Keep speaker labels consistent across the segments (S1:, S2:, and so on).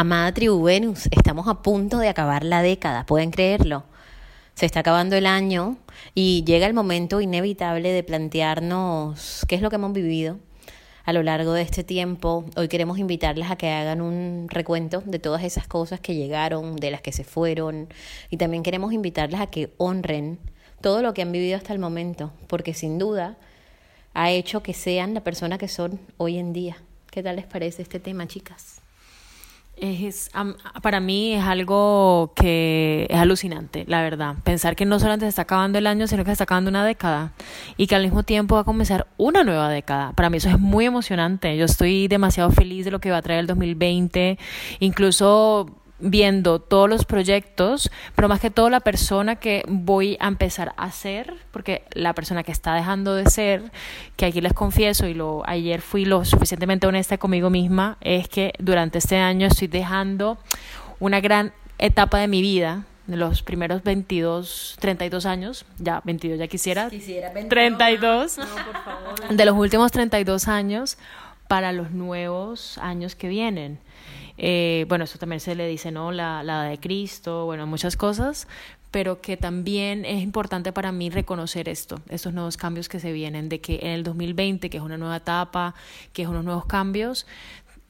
S1: Amada tribu Venus, estamos a punto de acabar la década, ¿pueden creerlo? Se está acabando el año y llega el momento inevitable de plantearnos qué es lo que hemos vivido a lo largo de este tiempo. Hoy queremos invitarles a que hagan un recuento de todas esas cosas que llegaron, de las que se fueron y también queremos invitarles a que honren todo lo que han vivido hasta el momento, porque sin duda ha hecho que sean la persona que son hoy en día. ¿Qué tal les parece este tema, chicas?
S2: Es, para mí es algo que es alucinante, la verdad. Pensar que no solamente se está acabando el año, sino que se está acabando una década y que al mismo tiempo va a comenzar una nueva década. Para mí eso es muy emocionante. Yo estoy demasiado feliz de lo que va a traer el 2020. Incluso viendo todos los proyectos, pero más que todo la persona que voy a empezar a ser, porque la persona que está dejando de ser, que aquí les confieso y lo ayer fui lo suficientemente honesta conmigo misma, es que durante este año estoy dejando una gran etapa de mi vida, de los primeros 22, 32 años, ya 22 ya quisiera,
S3: quisiera
S2: 32,
S3: no, por favor.
S2: de los últimos 32 años para los nuevos años que vienen. Eh, bueno, eso también se le dice, ¿no? La, la de Cristo, bueno, muchas cosas, pero que también es importante para mí reconocer esto, estos nuevos cambios que se vienen, de que en el 2020, que es una nueva etapa, que es unos nuevos cambios,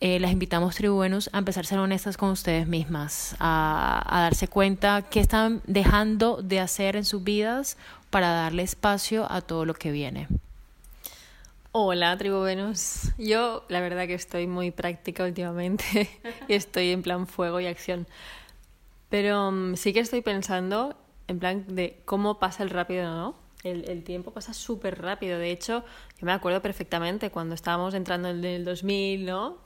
S2: eh, las invitamos, tribunos, a empezar a ser honestas con ustedes mismas, a, a darse cuenta qué están dejando de hacer en sus vidas para darle espacio a todo lo que viene.
S4: Hola, tribu Venus. Yo la verdad que estoy muy práctica últimamente y estoy en plan fuego y acción. Pero um, sí que estoy pensando en plan de cómo pasa el rápido, ¿no? El, el tiempo pasa súper rápido. De hecho, yo me acuerdo perfectamente cuando estábamos entrando en el 2000, ¿no?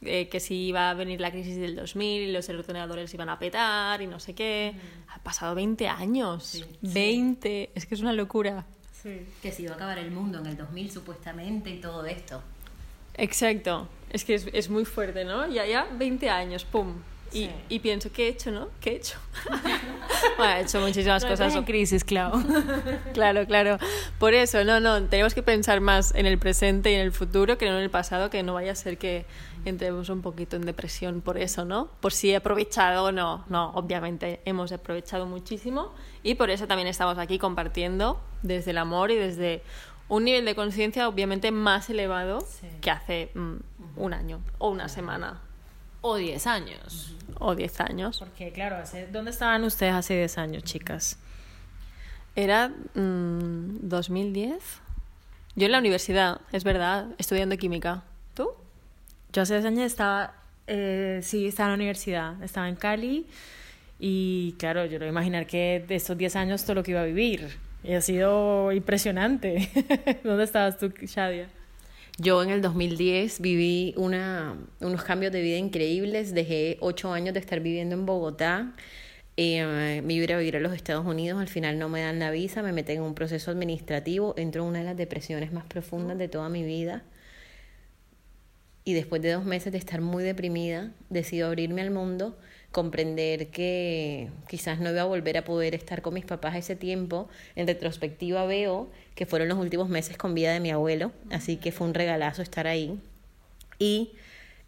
S4: Eh, que si iba a venir la crisis del 2000 y los electroneadores iban a petar y no sé qué. Mm. Ha pasado 20 años. Sí, 20. Sí. Es que es una locura.
S1: Sí. Que se iba a acabar el mundo en el 2000 supuestamente y todo esto.
S4: Exacto. Es que es, es muy fuerte, ¿no? Ya, ya 20 años, ¡pum! Y, sí. y pienso, ¿qué he hecho, no? ¿Qué he hecho? bueno, he hecho muchísimas
S2: no
S4: cosas.
S2: en crisis, claro.
S4: claro, claro. Por eso, no, no, tenemos que pensar más en el presente y en el futuro que no en el pasado, que no vaya a ser que entremos un poquito en depresión por eso, ¿no? Por si he aprovechado o no. No, obviamente hemos aprovechado muchísimo y por eso también estamos aquí compartiendo desde el amor y desde un nivel de conciencia obviamente más elevado sí. que hace mm, un año o una semana.
S2: O 10 años.
S4: O 10 años.
S2: Porque, claro, ¿dónde estaban ustedes hace 10 años, chicas?
S4: Era mmm, 2010. Yo en la universidad, es verdad, estudiando química. ¿Tú?
S2: Yo hace 10 años estaba, eh, sí, estaba en la universidad, estaba en Cali y claro, yo no imaginar que de estos 10 años todo lo que iba a vivir. Y ha sido impresionante. ¿Dónde estabas tú, Shadia?
S1: Yo en el 2010 viví una, unos cambios de vida increíbles. Dejé ocho años de estar viviendo en Bogotá. Eh, me iba a vivir a los Estados Unidos. Al final no me dan la visa. Me meten en un proceso administrativo. Entro en una de las depresiones más profundas de toda mi vida. Y después de dos meses de estar muy deprimida, decido abrirme al mundo, comprender que quizás no iba a volver a poder estar con mis papás ese tiempo. En retrospectiva veo que fueron los últimos meses con vida de mi abuelo, así que fue un regalazo estar ahí. Y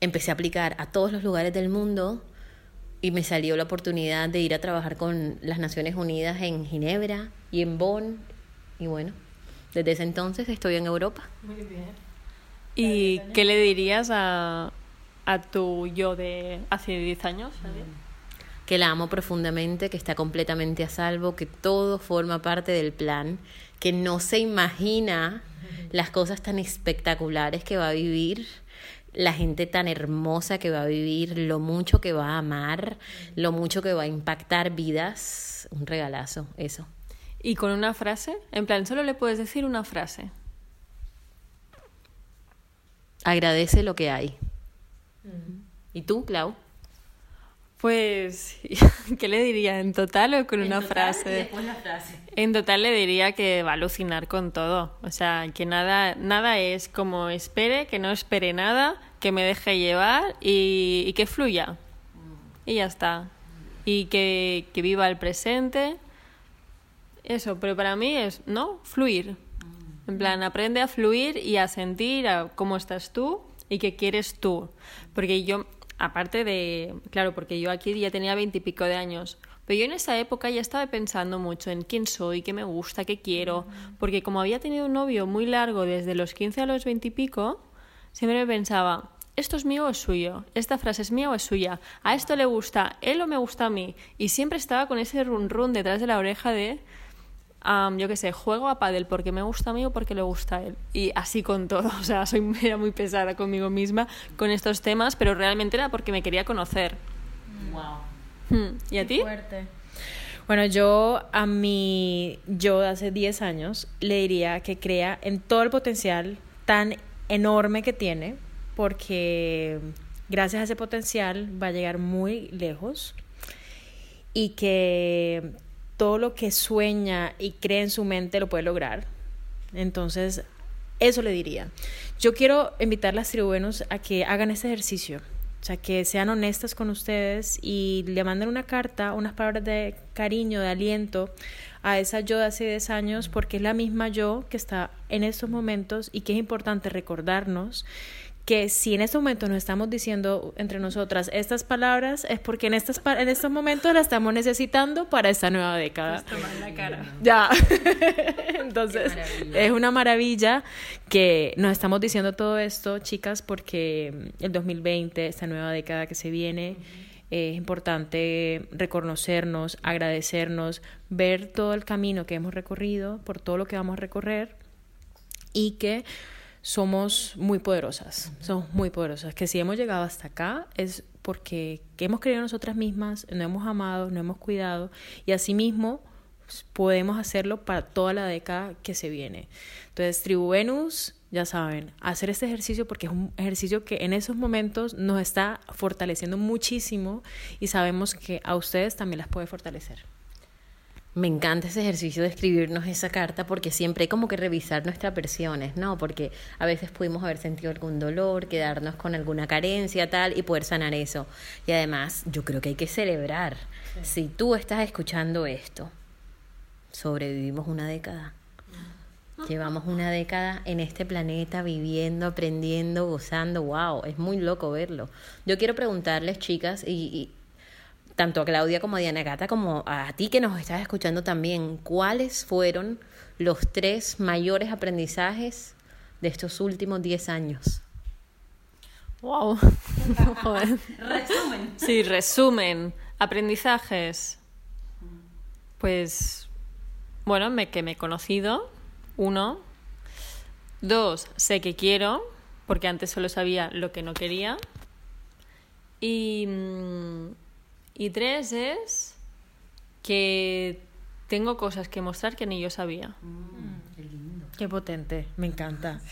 S1: empecé a aplicar a todos los lugares del mundo y me salió la oportunidad de ir a trabajar con las Naciones Unidas en Ginebra y en Bonn. Y bueno, desde ese entonces estoy en Europa.
S4: Muy bien. ¿Y qué le dirías a, a tu yo de hace 10 años?
S1: Que la amo profundamente, que está completamente a salvo, que todo forma parte del plan, que no se imagina las cosas tan espectaculares que va a vivir, la gente tan hermosa que va a vivir, lo mucho que va a amar, lo mucho que va a impactar vidas. Un regalazo, eso.
S4: ¿Y con una frase? En plan, solo le puedes decir una frase.
S1: Agradece lo que hay. ¿Y tú, Clau?
S4: Pues, ¿qué le diría? ¿En total o con una frase? En total le diría que va a alucinar con todo. O sea, que nada, nada es como espere, que no espere nada, que me deje llevar y, y que fluya. Y ya está. Y que, que viva el presente. Eso, pero para mí es, ¿no? Fluir. En plan, aprende a fluir y a sentir a cómo estás tú y qué quieres tú. Porque yo, aparte de, claro, porque yo aquí ya tenía veintipico de años, pero yo en esa época ya estaba pensando mucho en quién soy, qué me gusta, qué quiero, porque como había tenido un novio muy largo desde los 15 a los veintipico, siempre me pensaba, esto es mío o es suyo, esta frase es mía o es suya, a esto le gusta, él o me gusta a mí, y siempre estaba con ese run run detrás de la oreja de yo qué sé, juego a pádel porque me gusta a mí o porque le gusta a él. Y así con todo, o sea, soy era muy pesada conmigo misma con estos temas, pero realmente era porque me quería conocer.
S1: Wow.
S4: Hmm, ¿Y a ti?
S2: Fuerte. Bueno, yo a mi yo de hace 10 años le diría que crea en todo el potencial tan enorme que tiene, porque gracias a ese potencial va a llegar muy lejos y que todo lo que sueña y cree en su mente lo puede lograr. Entonces, eso le diría. Yo quiero invitar a las tribuenos a que hagan este ejercicio. O sea, que sean honestas con ustedes y le manden una carta, unas palabras de cariño, de aliento a esa yo de hace 10 años, porque es la misma yo que está en estos momentos y que es importante recordarnos que si en estos momentos nos estamos diciendo entre nosotras estas palabras, es porque en, estas, en estos momentos las estamos necesitando para esta nueva década.
S4: la cara.
S2: Ya. Entonces, es una maravilla que nos estamos diciendo todo esto, chicas, porque el 2020, esta nueva década que se viene, es importante reconocernos, agradecernos, ver todo el camino que hemos recorrido, por todo lo que vamos a recorrer y que somos muy poderosas, somos muy poderosas, que si hemos llegado hasta acá es porque que hemos creído nosotras mismas, nos hemos amado, nos hemos cuidado y asimismo pues, podemos hacerlo para toda la década que se viene. Entonces, Tribu Venus, ya saben, hacer este ejercicio porque es un ejercicio que en esos momentos nos está fortaleciendo muchísimo y sabemos que a ustedes también las puede fortalecer.
S1: Me encanta ese ejercicio de escribirnos esa carta porque siempre hay como que revisar nuestras versiones, ¿no? Porque a veces pudimos haber sentido algún dolor, quedarnos con alguna carencia, tal, y poder sanar eso. Y además, yo creo que hay que celebrar. Si tú estás escuchando esto, sobrevivimos una década. Llevamos una década en este planeta viviendo, aprendiendo, gozando. ¡Wow! Es muy loco verlo. Yo quiero preguntarles, chicas, y, y tanto a Claudia como a Diana Gata, como a ti que nos estás escuchando también, ¿cuáles fueron los tres mayores aprendizajes de estos últimos 10 años?
S4: Wow. Joder. Sí, resumen. Aprendizajes. Pues, bueno, me, que me he conocido. Uno. Dos, sé que quiero, porque antes solo sabía lo que no quería. Y, mm, y tres es que tengo cosas que mostrar que ni yo sabía.
S2: Qué potente, me encanta.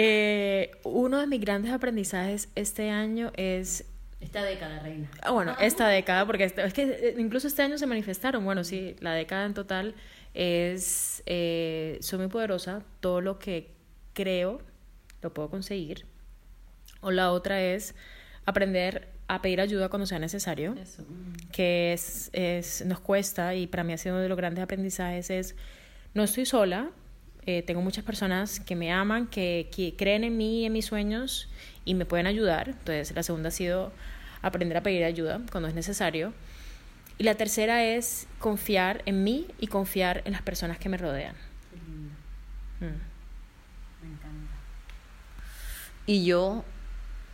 S2: Eh, uno de mis grandes aprendizajes este año es
S1: Esta década, reina.
S2: Ah, Bueno, esta década, porque este- es que eh, incluso este año se manifestaron, bueno, sí, la década en total es, eh, soy muy poderosa, todo lo que creo lo puedo conseguir. O la otra es aprender a pedir ayuda cuando sea necesario, que es, es, nos cuesta y para mí ha sido uno de los grandes aprendizajes es, no estoy sola, eh, tengo muchas personas que me aman, que, que creen en mí y en mis sueños y me pueden ayudar. Entonces, la segunda ha sido aprender a pedir ayuda cuando es necesario. Y la tercera es confiar en mí y confiar en las personas que me rodean. Mm.
S1: Y yo,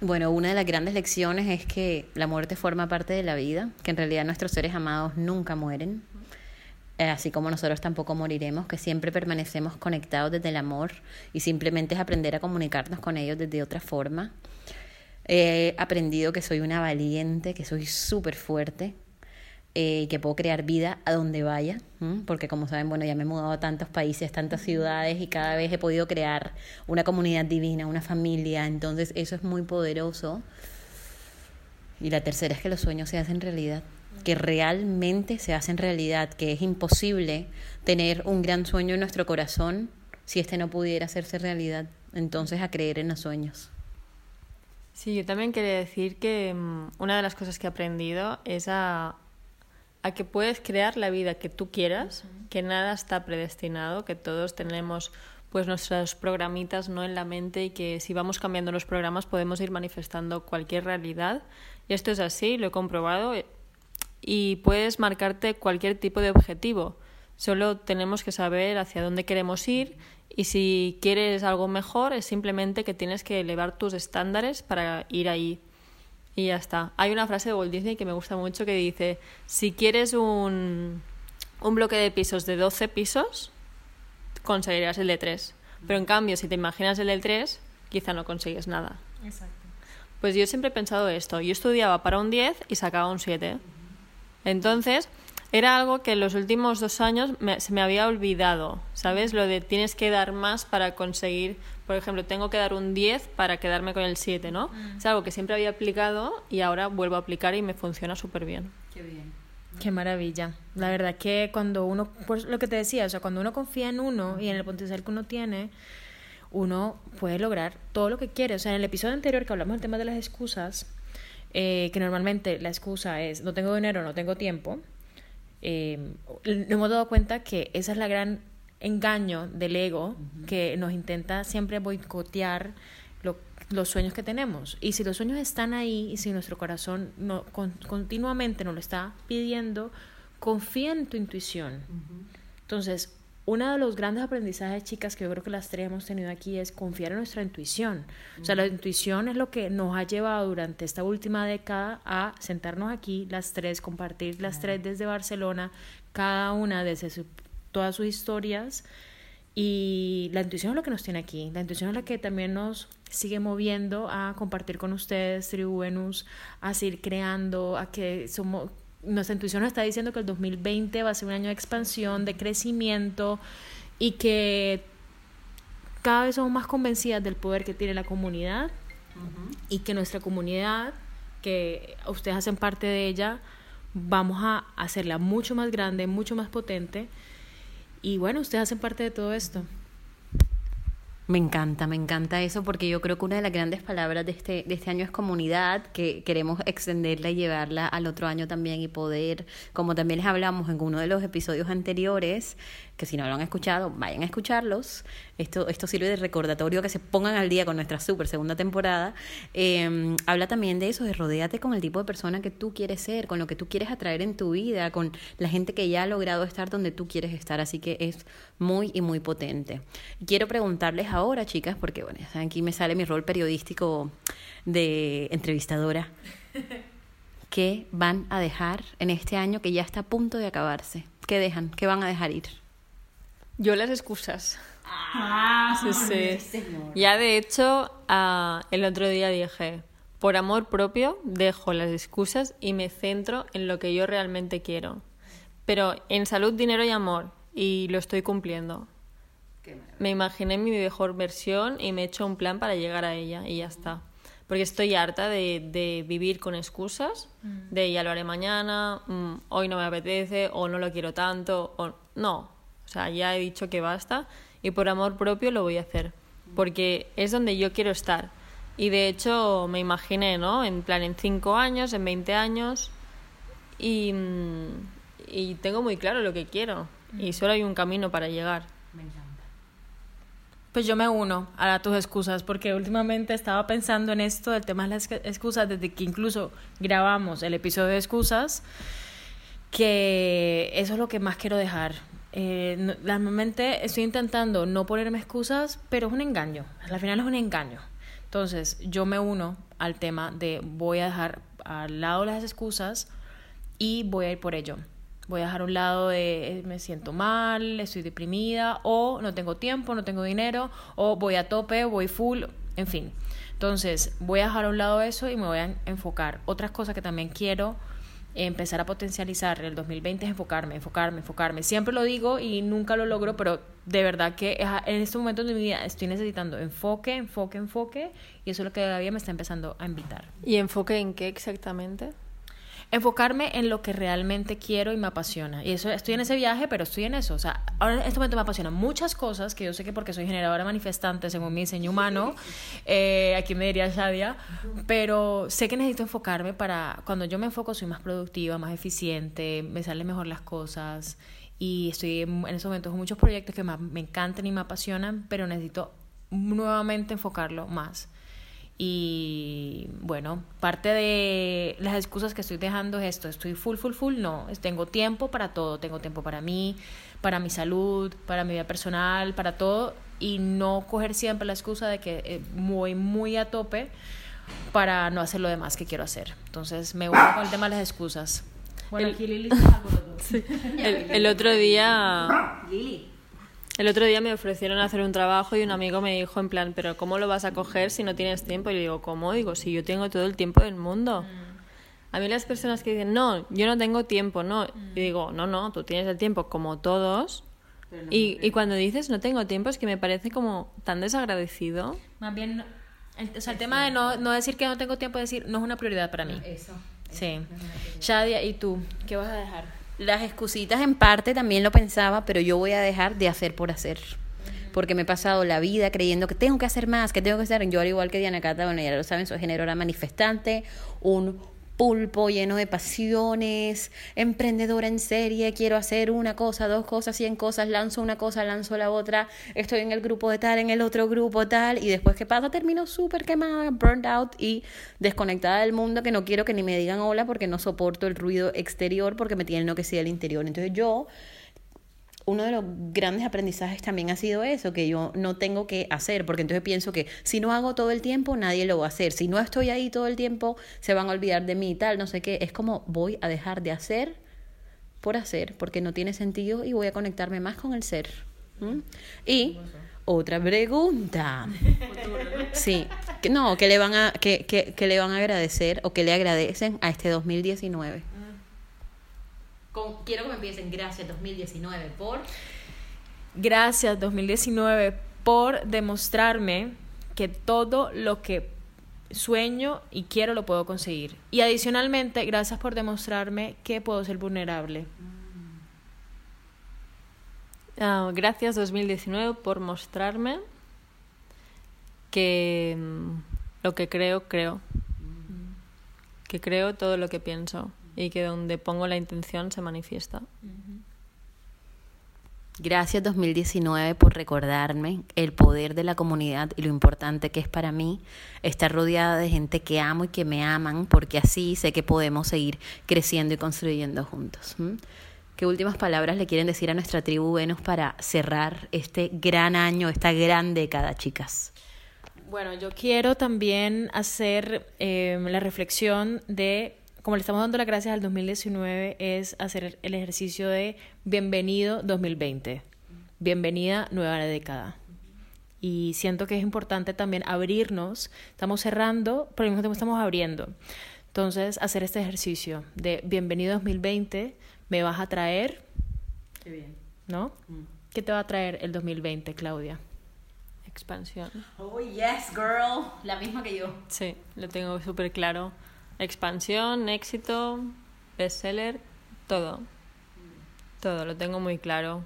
S1: bueno, una de las grandes lecciones es que la muerte forma parte de la vida, que en realidad nuestros seres amados nunca mueren, eh, así como nosotros tampoco moriremos, que siempre permanecemos conectados desde el amor y simplemente es aprender a comunicarnos con ellos desde otra forma. He aprendido que soy una valiente, que soy súper fuerte, eh, que puedo crear vida a donde vaya, ¿m? porque como saben, bueno, ya me he mudado a tantos países, tantas ciudades y cada vez he podido crear una comunidad divina, una familia, entonces eso es muy poderoso. Y la tercera es que los sueños se hacen realidad, que realmente se hacen realidad, que es imposible tener un gran sueño en nuestro corazón si este no pudiera hacerse realidad. Entonces a creer en los sueños.
S4: Sí, yo también quería decir que mm, una de las cosas que he aprendido es a, a que puedes crear la vida que tú quieras, que nada está predestinado, que todos tenemos pues nuestras programitas no en la mente y que si vamos cambiando los programas podemos ir manifestando cualquier realidad. Y esto es así, lo he comprobado y puedes marcarte cualquier tipo de objetivo. Solo tenemos que saber hacia dónde queremos ir y si quieres algo mejor es simplemente que tienes que elevar tus estándares para ir ahí. Y ya está. Hay una frase de Walt Disney que me gusta mucho que dice, si quieres un, un bloque de pisos de 12 pisos, conseguirías el de 3. Pero en cambio, si te imaginas el del 3, quizá no consigues nada.
S2: Exacto.
S4: Pues yo siempre he pensado esto. Yo estudiaba para un 10 y sacaba un 7. Entonces, era algo que en los últimos dos años me, se me había olvidado, ¿sabes? Lo de tienes que dar más para conseguir, por ejemplo, tengo que dar un 10 para quedarme con el 7, ¿no? Es algo que siempre había aplicado y ahora vuelvo a aplicar y me funciona súper bien.
S1: Qué bien.
S2: Qué maravilla. La verdad que cuando uno, pues lo que te decía, o sea, cuando uno confía en uno y en el potencial que uno tiene, uno puede lograr todo lo que quiere. O sea, en el episodio anterior que hablamos del tema de las excusas, eh, que normalmente la excusa es no tengo dinero, no tengo tiempo, eh, nos hemos dado cuenta que esa es la gran engaño del ego que nos intenta siempre boicotear lo- los sueños que tenemos. Y si los sueños están ahí y si nuestro corazón no, con- continuamente nos lo está pidiendo, confía en tu intuición. Entonces, uno de los grandes aprendizajes, chicas, que yo creo que las tres hemos tenido aquí es confiar en nuestra intuición. O sea, la intuición es lo que nos ha llevado durante esta última década a sentarnos aquí, las tres, compartir las tres desde Barcelona, cada una desde su- todas sus historias. Y la intuición es lo que nos tiene aquí. La intuición es la que también nos sigue moviendo a compartir con ustedes, Tribu Venus, a seguir creando, a que somos. Nuestra intuición nos está diciendo que el 2020 va a ser un año de expansión, de crecimiento y que cada vez somos más convencidas del poder que tiene la comunidad y que nuestra comunidad, que ustedes hacen parte de ella, vamos a hacerla mucho más grande, mucho más potente. Y bueno, ustedes hacen parte de todo esto.
S1: Me encanta, me encanta eso porque yo creo que una de las grandes palabras de este, de este año es comunidad, que queremos extenderla y llevarla al otro año también y poder, como también les hablamos en uno de los episodios anteriores, que si no lo han escuchado, vayan a escucharlos. Esto, esto sirve de recordatorio que se pongan al día con nuestra super segunda temporada. Eh, habla también de eso, de rodearte con el tipo de persona que tú quieres ser, con lo que tú quieres atraer en tu vida, con la gente que ya ha logrado estar donde tú quieres estar. Así que es muy y muy potente. Quiero preguntarles ahora, chicas, porque bueno, ya saben, aquí me sale mi rol periodístico de entrevistadora. ¿Qué van a dejar en este año que ya está a punto de acabarse? ¿Qué dejan? ¿Qué van a dejar ir?
S4: Yo las excusas. sí, sí. Ya de hecho, ah, el otro día dije, por amor propio, dejo las excusas y me centro en lo que yo realmente quiero. Pero en salud, dinero y amor. Y lo estoy cumpliendo. Me imaginé mi mejor versión y me he hecho un plan para llegar a ella y ya está. Porque estoy harta de, de vivir con excusas, de ya lo haré mañana, mm, hoy no me apetece o no lo quiero tanto. O... No, o sea, ya he dicho que basta y por amor propio lo voy a hacer. Porque es donde yo quiero estar. Y de hecho me imaginé, ¿no? En plan, en 5 años, en 20 años. Y, mm, y tengo muy claro lo que quiero. Y solo hay un camino para llegar.
S2: Pues yo me uno a tus excusas porque últimamente estaba pensando en esto del tema de las excusas desde que incluso grabamos el episodio de excusas, que eso es lo que más quiero dejar. Eh, no- normalmente estoy intentando no ponerme excusas, pero es un engaño. Al final es un engaño. Entonces yo me uno al tema de voy a dejar al lado las excusas y voy a ir por ello. Voy a dejar un lado de eh, me siento mal, estoy deprimida, o no tengo tiempo, no tengo dinero, o voy a tope, voy full, en fin. Entonces, voy a dejar a un lado eso y me voy a enfocar. Otras cosas que también quiero empezar a potencializar el 2020 es enfocarme, enfocarme, enfocarme. Siempre lo digo y nunca lo logro, pero de verdad que en este momento de mi vida estoy necesitando enfoque, enfoque, enfoque y eso es lo que todavía me está empezando a invitar.
S4: ¿Y enfoque en qué exactamente?
S2: Enfocarme en lo que realmente quiero y me apasiona. Y eso estoy en ese viaje, pero estoy en eso. O sea, ahora en este momento me apasionan muchas cosas que yo sé que porque soy generadora manifestante según mi diseño humano, eh, aquí me diría Shadia, pero sé que necesito enfocarme para cuando yo me enfoco soy más productiva, más eficiente, me salen mejor las cosas y estoy en, en estos momentos con muchos proyectos que me, me encantan y me apasionan, pero necesito nuevamente enfocarlo más. Y bueno, parte de las excusas que estoy dejando es esto, estoy full, full, full, no, tengo tiempo para todo, tengo tiempo para mí, para mi salud, para mi vida personal, para todo, y no coger siempre la excusa de que eh, voy muy a tope para no hacer lo demás que quiero hacer. Entonces me voy con el tema de las excusas.
S4: Bueno, el, aquí Lili sí. el, el otro día... Lili. El otro día me ofrecieron hacer un trabajo y un amigo me dijo en plan, pero ¿cómo lo vas a coger si no tienes tiempo? Y le digo, ¿cómo? Digo, si yo tengo todo el tiempo del mundo. A mí las personas que dicen, no, yo no tengo tiempo, no. Y digo, no, no, tú tienes el tiempo como todos. y, y cuando dices no tengo tiempo es que me parece como tan desagradecido.
S2: Más bien, el, o sea, el tema de no, no decir que no tengo tiempo, decir no es una prioridad para mí. Eso. Sí. Shadia, ¿y tú? ¿Qué vas a dejar?
S1: Las excusitas en parte también lo pensaba, pero yo voy a dejar de hacer por hacer. Porque me he pasado la vida creyendo que tengo que hacer más, que tengo que hacer. Yo, al igual que Diana Cata, bueno, ya lo saben, soy generadora manifestante, un pulpo lleno de pasiones, emprendedora en serie, quiero hacer una cosa, dos cosas, cien cosas, lanzo una cosa, lanzo la otra, estoy en el grupo de tal, en el otro grupo tal, y después ¿qué pasa? Termino súper quemada, burned out y desconectada del mundo que no quiero que ni me digan hola porque no soporto el ruido exterior porque me tienen lo que sea el interior. Entonces yo uno de los grandes aprendizajes también ha sido eso, que yo no tengo que hacer, porque entonces pienso que si no hago todo el tiempo, nadie lo va a hacer. Si no estoy ahí todo el tiempo, se van a olvidar de mí y tal, no sé qué. Es como voy a dejar de hacer por hacer, porque no tiene sentido y voy a conectarme más con el ser. Y otra pregunta. Sí, no, que le van a, que, que, que le van a agradecer o que le agradecen a este 2019 quiero que me empiecen gracias 2019 por...
S2: Gracias 2019 por demostrarme que todo lo que sueño y quiero lo puedo conseguir. Y adicionalmente, gracias por demostrarme que puedo ser vulnerable.
S4: Ah, gracias 2019 por mostrarme que mm, lo que creo, creo. Que creo todo lo que pienso y que donde pongo la intención se manifiesta.
S1: Gracias 2019 por recordarme el poder de la comunidad y lo importante que es para mí estar rodeada de gente que amo y que me aman, porque así sé que podemos seguir creciendo y construyendo juntos. ¿Qué últimas palabras le quieren decir a nuestra tribu Venus para cerrar este gran año, esta gran década, chicas?
S2: Bueno, yo quiero también hacer eh, la reflexión de como le estamos dando las gracias al 2019, es hacer el ejercicio de bienvenido 2020, bienvenida nueva década. Y siento que es importante también abrirnos, estamos cerrando, pero al mismo tiempo estamos abriendo. Entonces, hacer este ejercicio de bienvenido 2020, me vas a traer... Qué bien. ¿No? Mm. ¿Qué te va a traer el 2020, Claudia?
S4: Expansión.
S1: Oh, yes, girl. La misma que yo.
S4: Sí, lo tengo súper claro Expansión, éxito, bestseller, todo. Todo, lo tengo muy claro.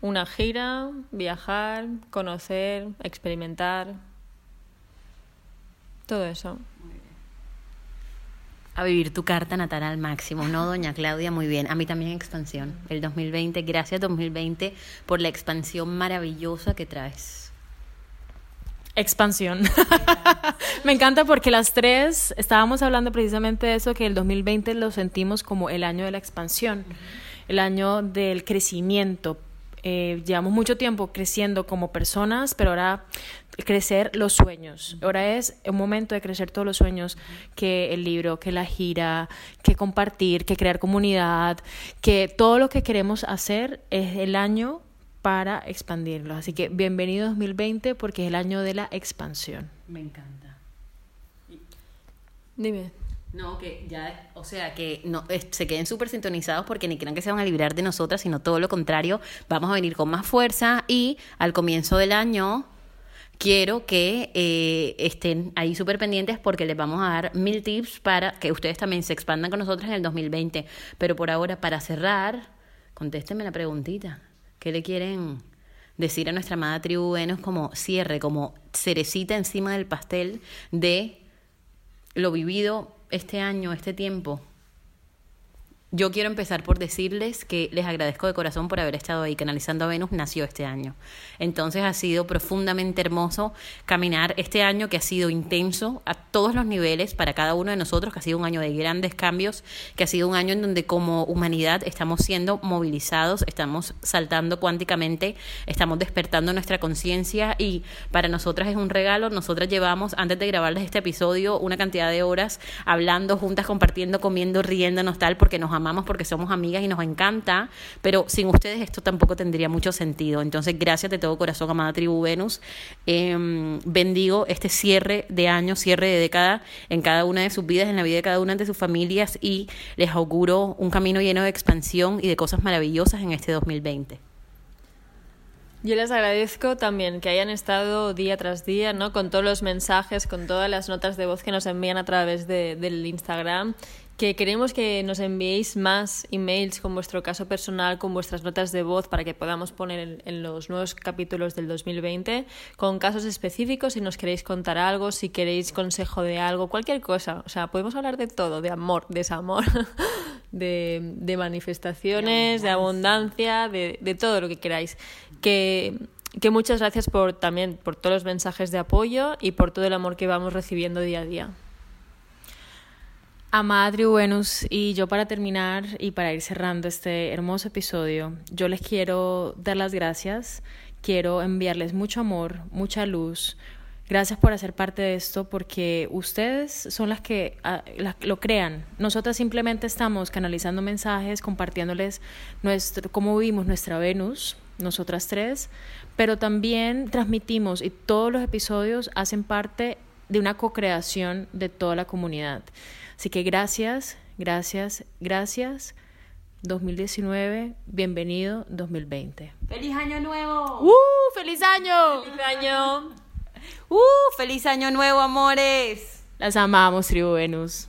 S4: Una gira, viajar, conocer, experimentar. Todo eso.
S1: A vivir tu carta natal al máximo, ¿no, doña Claudia? Muy bien. A mí también expansión. El 2020, gracias 2020 por la expansión maravillosa que traes.
S2: Expansión. Me encanta porque las tres estábamos hablando precisamente de eso, que el 2020 lo sentimos como el año de la expansión, el año del crecimiento. Eh, llevamos mucho tiempo creciendo como personas, pero ahora crecer los sueños. Ahora es un momento de crecer todos los sueños, que el libro, que la gira, que compartir, que crear comunidad, que todo lo que queremos hacer es el año para expandirlo. Así que bienvenido 2020 porque es el año de la expansión.
S1: Me encanta.
S4: Dime.
S1: No, que ya, o sea, que no es- se queden súper sintonizados porque ni crean que se van a librar de nosotras, sino todo lo contrario, vamos a venir con más fuerza y al comienzo del año quiero que eh, estén ahí súper pendientes porque les vamos a dar mil tips para que ustedes también se expandan con nosotros en el 2020. Pero por ahora, para cerrar, contéstenme la preguntita. ¿Qué le quieren decir a nuestra amada tribu Venus como cierre, como cerecita encima del pastel de lo vivido este año, este tiempo. Yo quiero empezar por decirles que les agradezco de corazón por haber estado ahí. Canalizando Venus nació este año. Entonces ha sido profundamente hermoso caminar este año que ha sido intenso a todos los niveles para cada uno de nosotros, que ha sido un año de grandes cambios, que ha sido un año en donde como humanidad estamos siendo movilizados, estamos saltando cuánticamente, estamos despertando nuestra conciencia y para nosotras es un regalo. Nosotras llevamos, antes de grabarles este episodio, una cantidad de horas hablando juntas, compartiendo, comiendo, riéndonos tal, porque nos amamos, porque somos amigas y nos encanta, pero sin ustedes esto tampoco tendría mucho sentido. Entonces, gracias de todo corazón, amada tribu Venus. Eh, bendigo este cierre de año, cierre de década en cada una de sus vidas, en la vida de cada una de sus familias y les auguro un camino lleno de expansión y de cosas maravillosas en este 2020.
S4: Yo les agradezco también que hayan estado día tras día, ¿no? Con todos los mensajes, con todas las notas de voz que nos envían a través de- del Instagram. Que queremos que nos enviéis más emails con vuestro caso personal, con vuestras notas de voz para que podamos poner en, los nuevos capítulos del 2020, con casos específicos, si nos queréis contar algo, si queréis consejo de algo, cualquier cosa. O sea, podemos hablar de todo, de amor, desamor, de, de manifestaciones, de abundancia, de, de todo lo que queráis. Que, que muchas gracias por también por todos los mensajes de apoyo y por todo el amor que vamos recibiendo día a día.
S2: Amada Tribu Venus, y yo para terminar y para ir cerrando este hermoso episodio, yo les quiero dar las gracias, quiero enviarles mucho amor, mucha luz. Gracias por hacer parte de esto, porque ustedes son las que ah, lo crean. Nosotras simplemente estamos canalizando mensajes, compartiéndoles nuestro, cómo vivimos nuestra Venus, nosotras tres, pero también transmitimos y todos los episodios hacen parte de una co-creación de toda la comunidad. Así que gracias, gracias, gracias. 2019, bienvenido 2020.
S3: ¡Feliz año nuevo!
S2: ¡Uh! ¡Feliz año!
S4: ¡Feliz año!
S1: ¡Uh! ¡Feliz año nuevo, amores!
S2: Las amamos, Tribu Venus.